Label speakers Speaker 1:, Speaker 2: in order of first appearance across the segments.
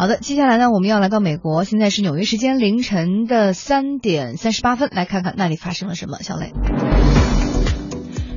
Speaker 1: 好的，接下来呢，我们要来到美国，现在是纽约时间凌晨的三点三十八分，来看看那里发生了什么。小磊。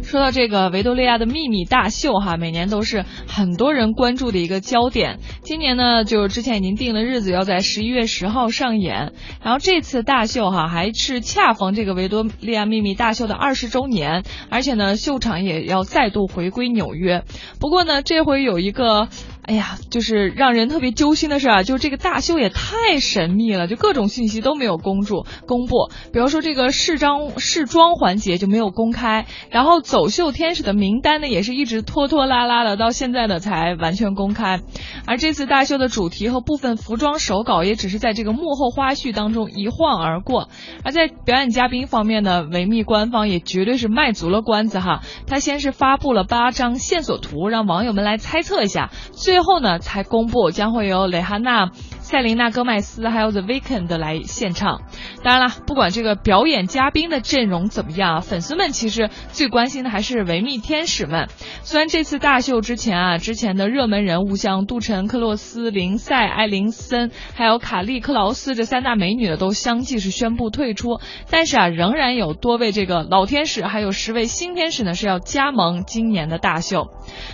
Speaker 2: 说到这个维多利亚的秘密大秀哈，每年都是很多人关注的一个焦点。今年呢，就之前已经定了日子，要在十一月十号上演。然后这次大秀哈，还是恰逢这个维多利亚秘密大秀的二十周年，而且呢，秀场也要再度回归纽约。不过呢，这回有一个。哎呀，就是让人特别揪心的是啊，就是这个大秀也太神秘了，就各种信息都没有公布公布。比如说这个试装试装环节就没有公开，然后走秀天使的名单呢也是一直拖拖拉拉的，到现在呢才完全公开。而这次大秀的主题和部分服装手稿也只是在这个幕后花絮当中一晃而过。而在表演嘉宾方面呢，维密官方也绝对是卖足了关子哈。他先是发布了八张线索图，让网友们来猜测一下最。最后呢，才公布将会由蕾哈娜。塞琳娜·戈麦斯还有 The Weeknd 来献唱。当然了，不管这个表演嘉宾的阵容怎么样，粉丝们其实最关心的还是维密天使们。虽然这次大秀之前啊，之前的热门人物像杜晨、克洛斯、林赛、艾琳森，还有卡利·克劳斯这三大美女呢，都相继是宣布退出，但是啊，仍然有多位这个老天使，还有十位新天使呢是要加盟今年的大秀。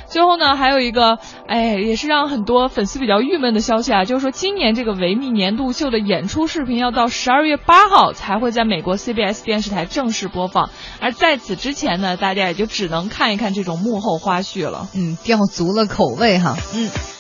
Speaker 2: 最后呢，还有一个哎，也是让很多粉丝比较郁闷的消息啊，就是说今年年。这个维密年度秀的演出视频要到十二月八号才会在美国 CBS 电视台正式播放，而在此之前呢，大家也就只能看一看这种幕后花絮了。
Speaker 1: 嗯，吊足了口味哈。
Speaker 2: 嗯。